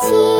七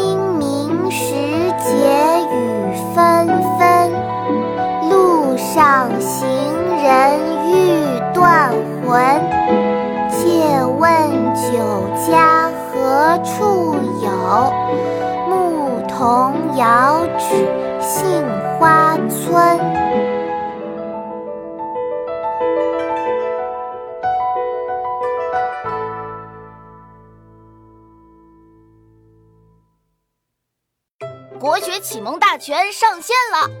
路上行人欲断魂。借问酒家何处有？牧童遥指杏花村。国学启蒙大全上线了！